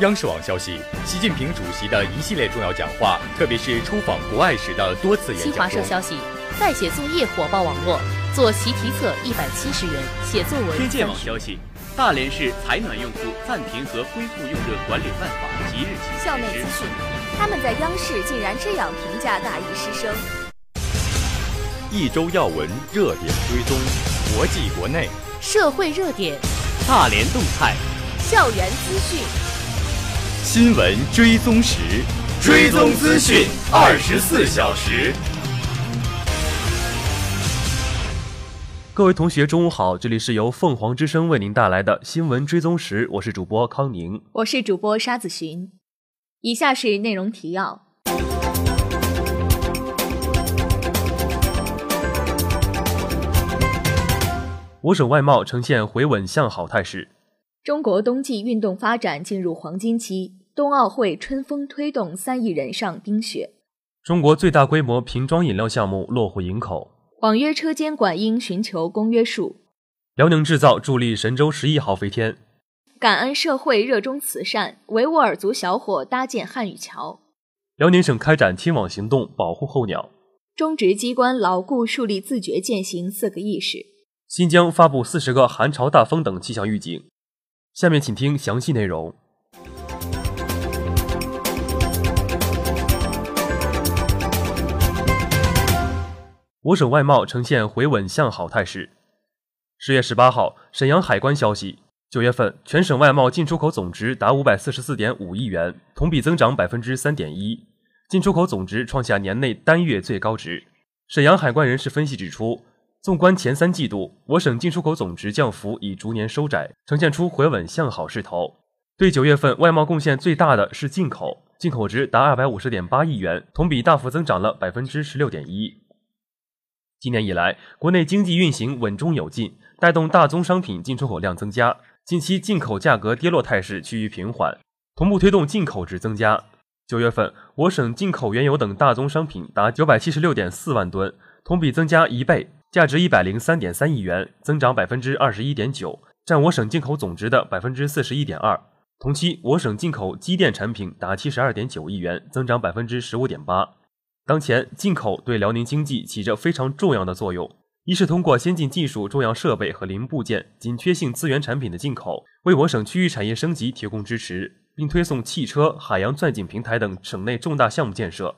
央视网消息，习近平主席的一系列重要讲话，特别是出访国外时的多次演讲新华社消息，在写作业火爆网络，做习题册一百七十元，写作文。天界网消息，大连市采暖用户暂停和恢复用热管理办法即日起校内资讯，他们在央视竟然这样评价大一师生。一周要闻热点追踪，国际国内社会热点，大连动态，校园资讯，新闻追踪时，追踪资讯二十四小时。各位同学，中午好！这里是由凤凰之声为您带来的新闻追踪时，我是主播康宁，我是主播沙子寻。以下是内容提要。我省外贸呈现回稳向好态势。中国冬季运动发展进入黄金期，冬奥会春风推动三亿人上冰雪。中国最大规模瓶装饮料项目落户营口。网约车监管应寻求公约数。辽宁制造助力神舟十一号飞天。感恩社会热衷慈善，维吾尔族小伙搭建汉语桥。辽宁省开展天网行动，保护候鸟。中直机关牢固树立自觉践行四个意识。新疆发布四十个寒潮、大风等气象预警。下面请听详细内容。我省外贸呈现回稳向好态势。十月十八号，沈阳海关消息，九月份全省外贸进出口总值达五百四十四点五亿元，同比增长百分之三点一，进出口总值创下年内单月最高值。沈阳海关人士分析指出。纵观前三季度，我省进出口总值降幅已逐年收窄，呈现出回稳向好势头。对九月份外贸贡献最大的是进口，进口值达二百五十点八亿元，同比大幅增长了百分之十六点一。今年以来，国内经济运行稳中有进，带动大宗商品进出口量增加。近期进口价格跌落态势趋于平缓，同步推动进口值增加。九月份，我省进口原油等大宗商品达九百七十六点四万吨，同比增加一倍。价值一百零三点三亿元，增长百分之二十一点九，占我省进口总值的百分之四十一点二。同期，我省进口机电产品达七十二点九亿元，增长百分之十五点八。当前，进口对辽宁经济起着非常重要的作用。一是通过先进技术、重要设备和零部件、紧缺性资源产品的进口，为我省区域产业升级提供支持，并推送汽车、海洋钻井平台等省内重大项目建设。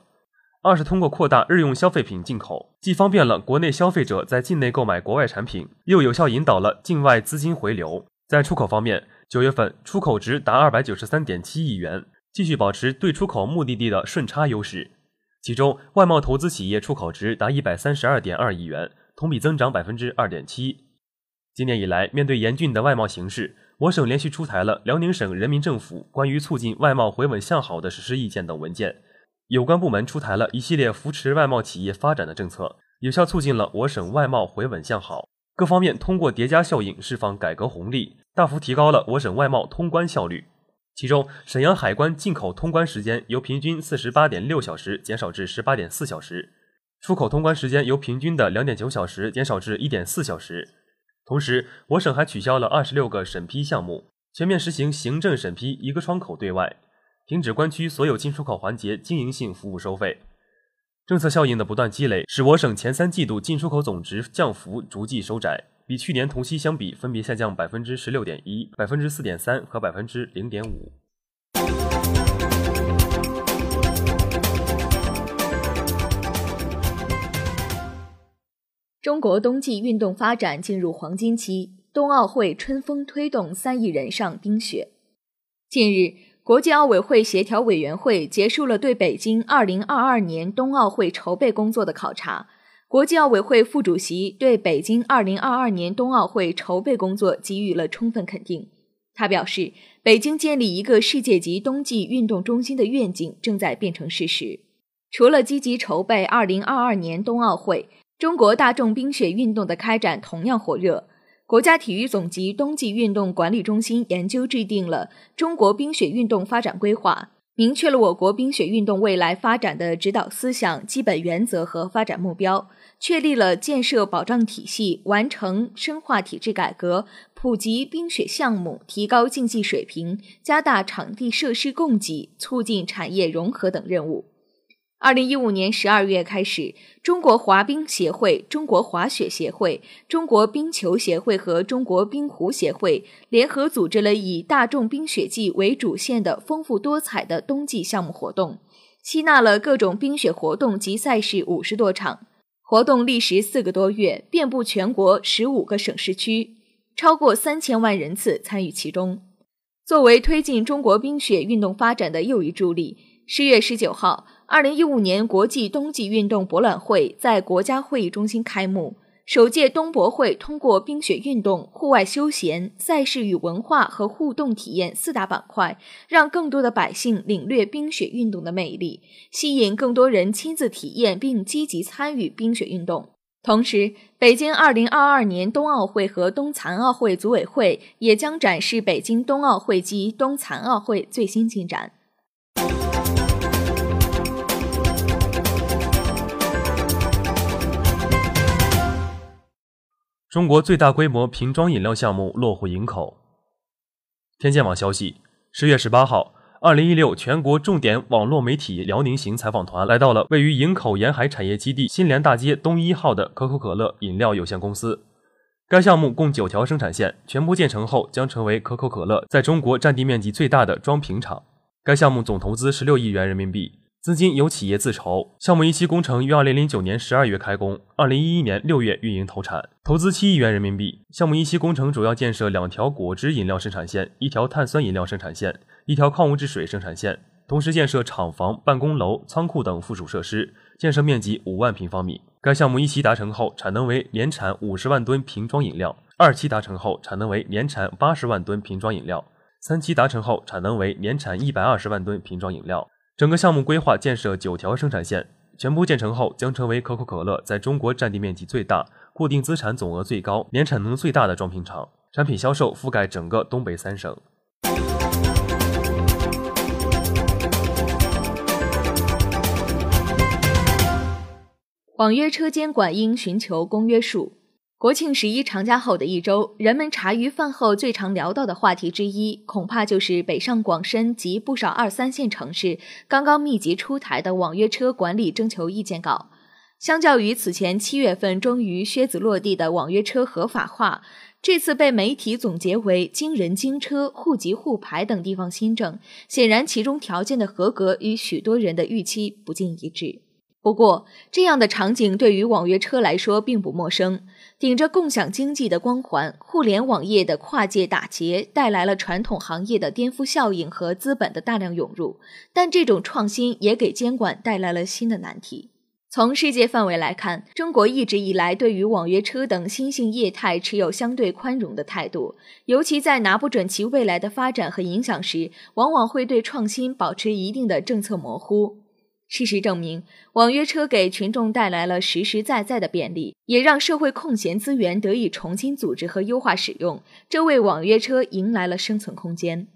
二是通过扩大日用消费品进口，既方便了国内消费者在境内购买国外产品，又有效引导了境外资金回流。在出口方面，九月份出口值达二百九十三点七亿元，继续保持对出口目的地的顺差优势。其中，外贸投资企业出口值达一百三十二点二亿元，同比增长百分之二点七。今年以来，面对严峻的外贸形势，我省连续出台了辽宁省人民政府关于促进外贸回稳向好的实施意见等文件。有关部门出台了一系列扶持外贸企业发展的政策，有效促进了我省外贸回稳向好。各方面通过叠加效应释放改革红利，大幅提高了我省外贸通关效率。其中，沈阳海关进口通关时间由平均四十八点六小时减少至十八点四小时，出口通关时间由平均的两点九小时减少至一点四小时。同时，我省还取消了二十六个审批项目，全面实行行政审批一个窗口对外。停止关区所有进出口环节经营性服务收费，政策效应的不断积累，使我省前三季度进出口总值降幅逐季收窄，比去年同期相比分别下降百分之十六点一、百分之四点三和百分之零点五。中国冬季运动发展进入黄金期，冬奥会春风推动三亿人上冰雪。近日。国际奥委会协调委员会结束了对北京2022年冬奥会筹备工作的考察。国际奥委会副主席对北京2022年冬奥会筹备工作给予了充分肯定。他表示，北京建立一个世界级冬季运动中心的愿景正在变成事实。除了积极筹备2022年冬奥会，中国大众冰雪运动的开展同样火热。国家体育总局冬季运动管理中心研究制定了中国冰雪运动发展规划，明确了我国冰雪运动未来发展的指导思想、基本原则和发展目标，确立了建设保障体系、完成深化体制改革、普及冰雪项目，提高竞技水平，加大场地设施供给，促进产业融合等任务。二零一五年十二月开始，中国滑冰协会、中国滑雪协会、中国冰球协会和中国冰壶协会联合组织了以大众冰雪季为主线的丰富多彩的冬季项目活动，吸纳了各种冰雪活动及赛事五十多场。活动历时四个多月，遍布全国十五个省市区，超过三千万人次参与其中。作为推进中国冰雪运动发展的又一助力，十月十九号。二零一五年国际冬季运动博览会在国家会议中心开幕。首届冬博会通过冰雪运动、户外休闲、赛事与文化和互动体验四大板块，让更多的百姓领略冰雪运动的魅力，吸引更多人亲自体验并积极参与冰雪运动。同时，北京二零二二年冬奥会和冬残奥会组委会也将展示北京冬奥会及冬残奥会最新进展。中国最大规模瓶装饮料项目落户营口。天健网消息，十月十八号，二零一六全国重点网络媒体辽宁行采访团来到了位于营口沿海产业基地新联大街东一号的可口可乐饮料有限公司。该项目共九条生产线，全部建成后将成为可口可乐在中国占地面积最大的装瓶厂。该项目总投资十六亿元人民币。资金由企业自筹，项目一期工程于二零零九年十二月开工，二零一一年六月运营投产，投资七亿元人民币。项目一期工程主要建设两条果汁饮料生产线，一条碳酸饮料生产线，一条矿物质水生产线，同时建设厂房、办公楼、仓库等附属设施，建设面积五万平方米。该项目一期达成后，产能为年产五十万吨瓶装饮料；二期达成后，产能为年产八十万吨瓶装饮料；三期达成后，产能为年产一百二十万吨瓶装饮料。整个项目规划建设九条生产线，全部建成后将成为可口可乐在中国占地面积最大、固定资产总额最高、年产能最大的装瓶厂。产品销售覆盖整个东北三省。网约车监管应寻求公约数。国庆十一长假后的一周，人们茶余饭后最常聊到的话题之一，恐怕就是北上广深及不少二三线城市刚刚密集出台的网约车管理征求意见稿。相较于此前七月份终于靴子落地的网约车合法化，这次被媒体总结为“惊人京车”、“户籍互牌”等地方新政，显然其中条件的合格与许多人的预期不尽一致。不过，这样的场景对于网约车来说并不陌生。顶着共享经济的光环，互联网业的跨界打劫带来了传统行业的颠覆效应和资本的大量涌入。但这种创新也给监管带来了新的难题。从世界范围来看，中国一直以来对于网约车等新兴业态持有相对宽容的态度，尤其在拿不准其未来的发展和影响时，往往会对创新保持一定的政策模糊。事实证明，网约车给群众带来了实实在在的便利，也让社会空闲资源得以重新组织和优化使用，这为网约车迎来了生存空间。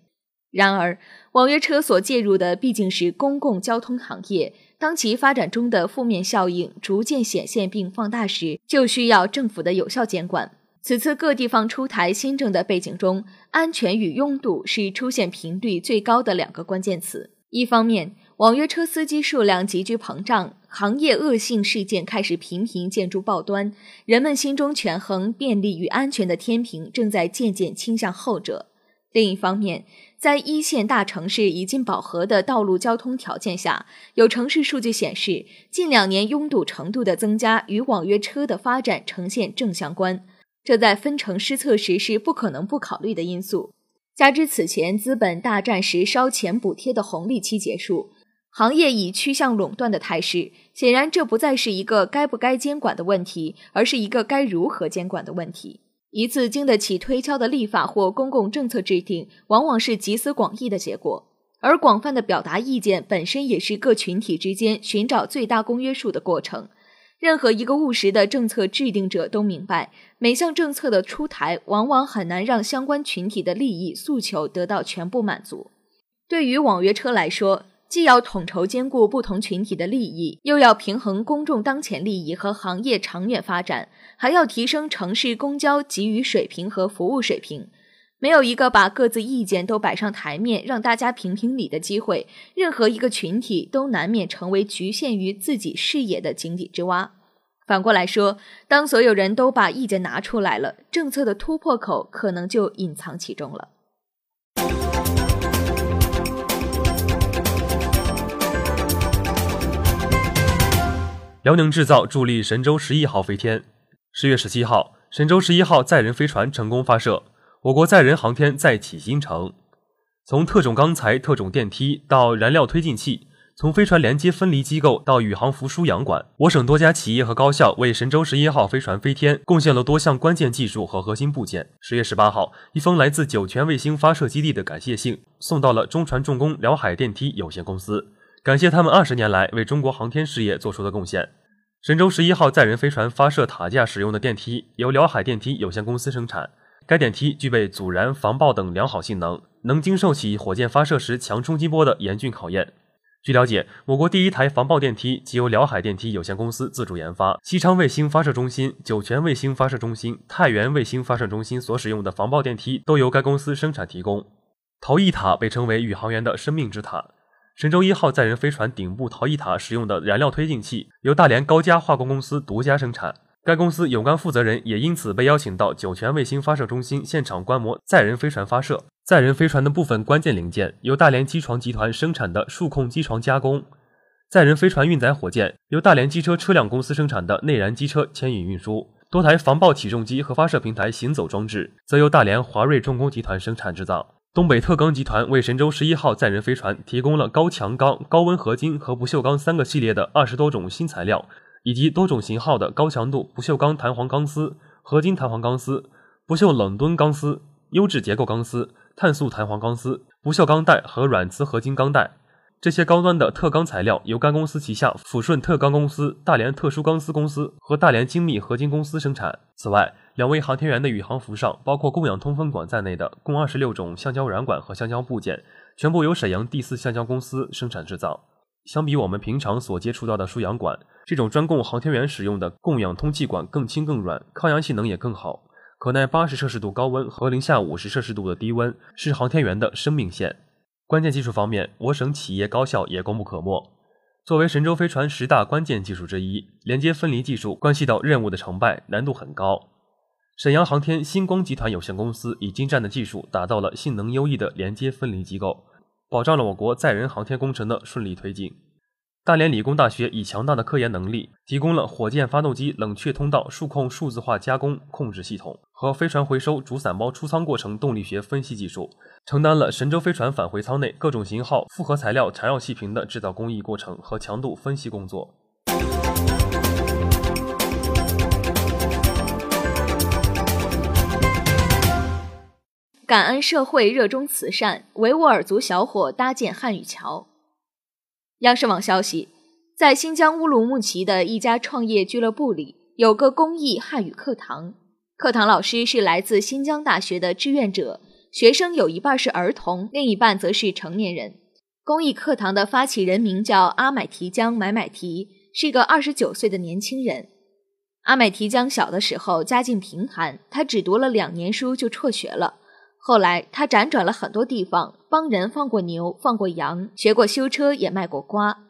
然而，网约车所介入的毕竟是公共交通行业，当其发展中的负面效应逐渐显现并放大时，就需要政府的有效监管。此次各地方出台新政的背景中，安全与拥堵是出现频率最高的两个关键词。一方面，网约车司机数量急剧膨胀，行业恶性事件开始频频见诸报端，人们心中权衡便利与安全的天平正在渐渐倾向后者。另一方面，在一线大城市已经饱和的道路交通条件下，有城市数据显示，近两年拥堵程度的增加与网约车的发展呈现正相关，这在分城施策时是不可能不考虑的因素。加之此前资本大战时烧钱补贴的红利期结束。行业已趋向垄断的态势，显然这不再是一个该不该监管的问题，而是一个该如何监管的问题。一次经得起推敲的立法或公共政策制定，往往是集思广益的结果，而广泛的表达意见本身也是各群体之间寻找最大公约数的过程。任何一个务实的政策制定者都明白，每项政策的出台，往往很难让相关群体的利益诉求得到全部满足。对于网约车来说，既要统筹兼顾不同群体的利益，又要平衡公众当前利益和行业长远发展，还要提升城市公交给予水平和服务水平。没有一个把各自意见都摆上台面，让大家评评理的机会。任何一个群体都难免成为局限于自己视野的井底之蛙。反过来说，当所有人都把意见拿出来了，政策的突破口可能就隐藏其中了。辽宁制造助力神舟十一号飞天。十月十七号，神舟十一号载人飞船成功发射。我国载人航天再起新程，从特种钢材、特种电梯到燃料推进器，从飞船连接分离机构到宇航服输氧管，我省多家企业和高校为神舟十一号飞船飞天贡献了多项关键技术和核心部件。十月十八号，一封来自酒泉卫星发射基地的感谢信送到了中船重工辽海电梯有限公司，感谢他们二十年来为中国航天事业做出的贡献。神舟十一号载人飞船发射塔架使用的电梯由辽海电梯有限公司生产。该电梯具备阻燃、防爆等良好性能，能经受起火箭发射时强冲击波的严峻考验。据了解，我国第一台防爆电梯即由辽海电梯有限公司自主研发。西昌卫星发射中心、酒泉卫星发射中心、太原卫星发射中心所使用的防爆电梯都由该公司生产提供。逃逸塔被称为宇航员的生命之塔。神舟一号载人飞船顶部逃逸塔使用的燃料推进器由大连高佳化工公司独家生产。该公司有关负责人也因此被邀请到酒泉卫星发射中心现场观摩载人飞船发射。载人飞船的部分关键零件由大连机床集团生产的数控机床加工。载人飞船运载火箭由大连机车车辆公司生产的内燃机车牵引运输。多台防爆起重机和发射平台行走装置则由大连华瑞重工集团生产制造。东北特钢集团为神舟十一号载人飞船提供了高强钢、高温合金和不锈钢三个系列的二十多种新材料。以及多种型号的高强度不锈钢弹簧钢丝、合金弹簧钢丝、不锈冷吨钢丝、优质结构钢丝、碳素弹簧钢丝、不锈钢带和软磁合金钢带。这些高端的特钢材料由该公司旗下抚顺特钢公司、大连特殊钢丝公司和大连精密合金公司生产。此外，两位航天员的宇航服上，包括供氧通风管在内的共二十六种橡胶软管和橡胶部件，全部由沈阳第四橡胶公司生产制造。相比我们平常所接触到的输氧管，这种专供航天员使用的供氧通气管更轻更软，抗压性能也更好，可耐八十摄氏度高温和零下五十摄氏度的低温，是航天员的生命线。关键技术方面，我省企业高校也功不可没。作为神舟飞船十大关键技术之一，连接分离技术关系到任务的成败，难度很高。沈阳航天星光集团有限公司以精湛的技术，打造了性能优异的连接分离机构。保障了我国载人航天工程的顺利推进。大连理工大学以强大的科研能力，提供了火箭发动机冷却通道数控数字化加工控制系统和飞船回收主伞包出舱过程动力学分析技术，承担了神舟飞船返回舱内各种型号复合材料缠绕气瓶的制造工艺过程和强度分析工作。感恩社会，热衷慈善，维吾尔族小伙搭建汉语桥。央视网消息，在新疆乌鲁木齐的一家创业俱乐部里，有个公益汉语课堂。课堂老师是来自新疆大学的志愿者，学生有一半是儿童，另一半则是成年人。公益课堂的发起人名叫阿买提江买买提，是个二十九岁的年轻人。阿买提江小的时候家境贫寒，他只读了两年书就辍学了。后来，他辗转了很多地方，帮人放过牛，放过羊，学过修车，也卖过瓜。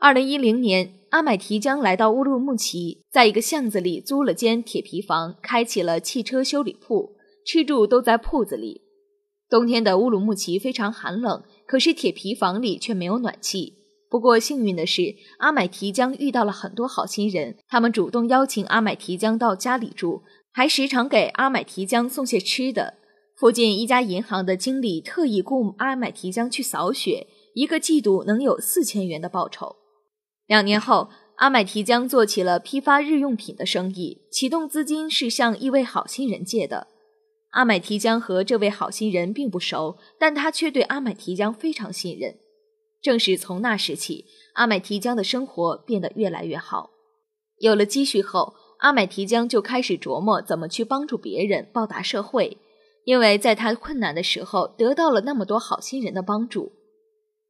二零一零年，阿买提江来到乌鲁木齐，在一个巷子里租了间铁皮房，开起了汽车修理铺，吃住都在铺子里。冬天的乌鲁木齐非常寒冷，可是铁皮房里却没有暖气。不过幸运的是，阿买提江遇到了很多好心人，他们主动邀请阿买提江到家里住，还时常给阿买提江送些吃的。附近一家银行的经理特意雇阿买提江去扫雪，一个季度能有四千元的报酬。两年后，阿买提江做起了批发日用品的生意，启动资金是向一位好心人借的。阿买提江和这位好心人并不熟，但他却对阿买提江非常信任。正是从那时起，阿买提江的生活变得越来越好。有了积蓄后，阿买提江就开始琢磨怎么去帮助别人，报答社会。因为在他困难的时候得到了那么多好心人的帮助，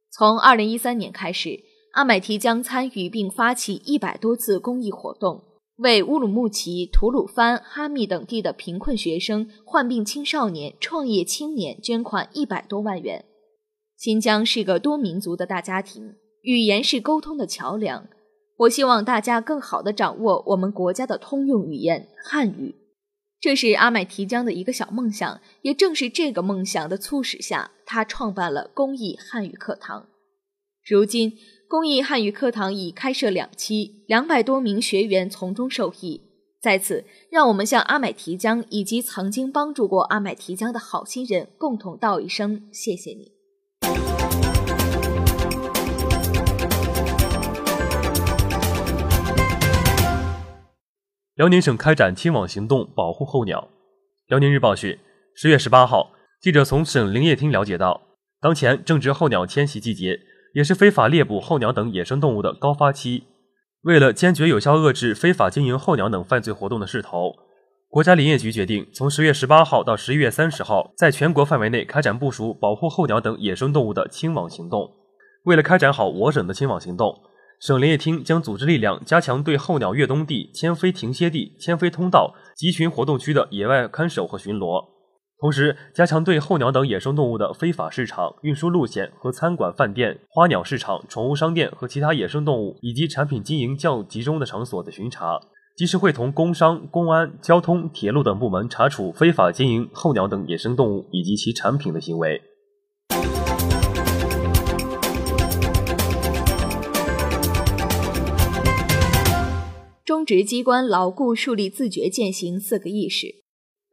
从2013年开始，阿买提江参与并发起一百多次公益活动，为乌鲁木齐、吐鲁番、哈密等地的贫困学生、患病青少年、创业青年捐款一百多万元。新疆是个多民族的大家庭，语言是沟通的桥梁。我希望大家更好地掌握我们国家的通用语言汉语。这是阿买提江的一个小梦想，也正是这个梦想的促使下，他创办了公益汉语课堂。如今，公益汉语课堂已开设两期，两百多名学员从中受益。在此，让我们向阿买提江以及曾经帮助过阿买提江的好心人共同道一声谢谢你。辽宁省开展清网行动，保护候鸟。辽宁日报讯，十月十八号，记者从省林业厅了解到，当前正值候鸟迁徙季节，也是非法猎捕候鸟等野生动物的高发期。为了坚决有效遏制非法经营候鸟等犯罪活动的势头，国家林业局决定从十月十八号到十一月三十号，在全国范围内开展部署保护候鸟等野生动物的清网行动。为了开展好我省的清网行动。省林业厅将组织力量，加强对候鸟越冬地、迁飞停歇地、迁飞通道、集群活动区的野外看守和巡逻，同时加强对候鸟等野生动物的非法市场、运输路线和餐馆、饭店、花鸟市场、宠物商店和其他野生动物以及产品经营较集中的场所的巡查，及时会同工商、公安、交通、铁路等部门查处非法经营候鸟等野生动物以及其产品的行为。中职机关牢固树立自觉践行四个意识。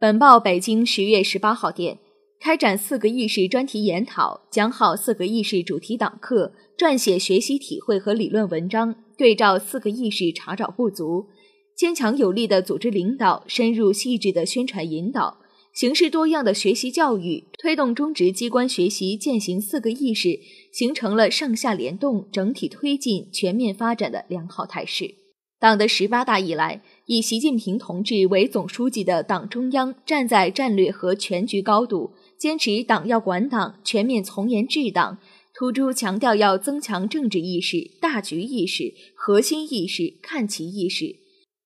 本报北京十月十八号电，开展四个意识专题研讨，讲好四个意识主题党课，撰写学习体会和理论文章，对照四个意识查找不足，坚强有力的组织领导，深入细致的宣传引导，形式多样的学习教育，推动中职机关学习践行四个意识，形成了上下联动、整体推进、全面发展的良好态势。党的十八大以来，以习近平同志为总书记的党中央站在战略和全局高度，坚持党要管党、全面从严治党，突出强调要增强政治意识、大局意识、核心意识、看齐意识，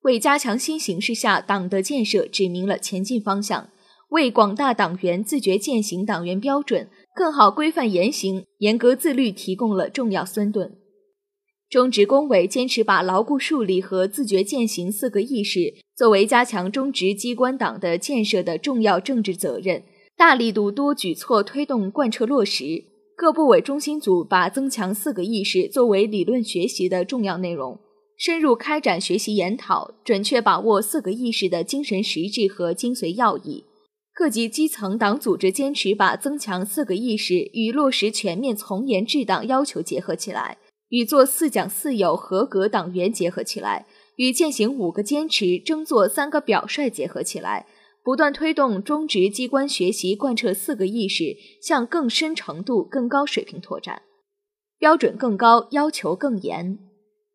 为加强新形势下党的建设指明了前进方向，为广大党员自觉践行党员标准、更好规范言行、严格自律提供了重要孙盾。中职工委坚持把牢固树立和自觉践行四个意识作为加强中职机关党的建设的重要政治责任，大力度多举措推动贯彻落实。各部委中心组把增强四个意识作为理论学习的重要内容，深入开展学习研讨，准确把握四个意识的精神实质和精髓要义。各级基层党组织坚持把增强四个意识与落实全面从严治党要求结合起来。与做四讲四有合格党员结合起来，与践行五个坚持、争做三个表率结合起来，不断推动中职机关学习贯彻四个意识向更深程度、更高水平拓展，标准更高，要求更严。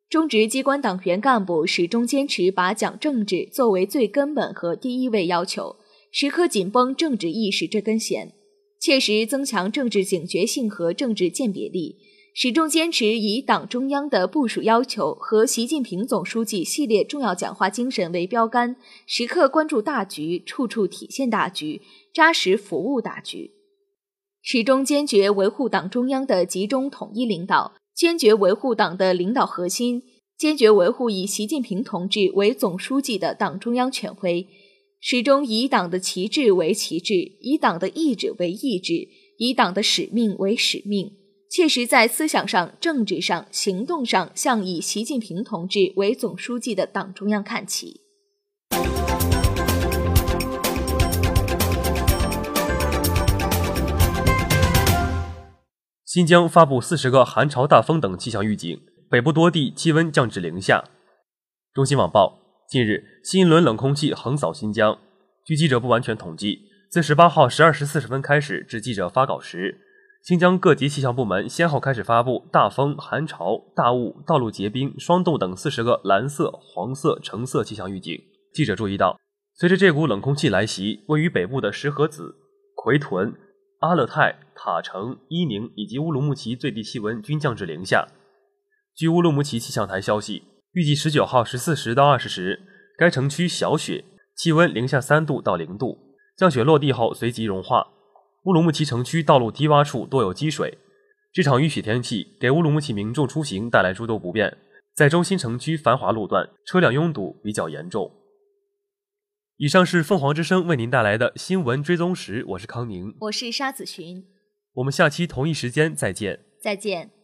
中职机关党员干部始终坚持把讲政治作为最根本和第一位要求，时刻紧绷政治意识这根弦，切实增强政治警觉性和政治鉴别力。始终坚持以党中央的部署要求和习近平总书记系列重要讲话精神为标杆，时刻关注大局，处处体现大局，扎实服务大局。始终坚决维护党中央的集中统一领导，坚决维护党的领导核心，坚决维护以习近平同志为总书记的党中央权威。始终以党的旗帜为旗帜，以党的意志为意志，以党的使命为使命。切实在思想上、政治上、行动上向以习近平同志为总书记的党中央看齐。新疆发布四十个寒潮、大风等气象预警，北部多地气温降至零下。中新网报：近日，新一轮冷空气横扫新疆。据记者不完全统计，自十八号十二时四十分开始至记者发稿时。新疆各级气象部门先后开始发布大风、寒潮、大雾、道路结冰、霜冻等四十个蓝色、黄色、橙色气象预警。记者注意到，随着这股冷空气来袭，位于北部的石河子、奎屯、阿勒泰、塔城、伊宁以及乌鲁木齐最低气温均降至零下。据乌鲁木齐气象台消息，预计十九号十四时到二十时，该城区小雪，气温零下三度到零度。降雪落地后随即融化。乌鲁木齐城区道路低洼处多有积水。这场雨雪天气给乌鲁木齐民众出行带来诸多不便，在中心城区繁华路段，车辆拥堵比较严重。以上是凤凰之声为您带来的新闻追踪时，我是康宁，我是沙子寻，我们下期同一时间再见，再见。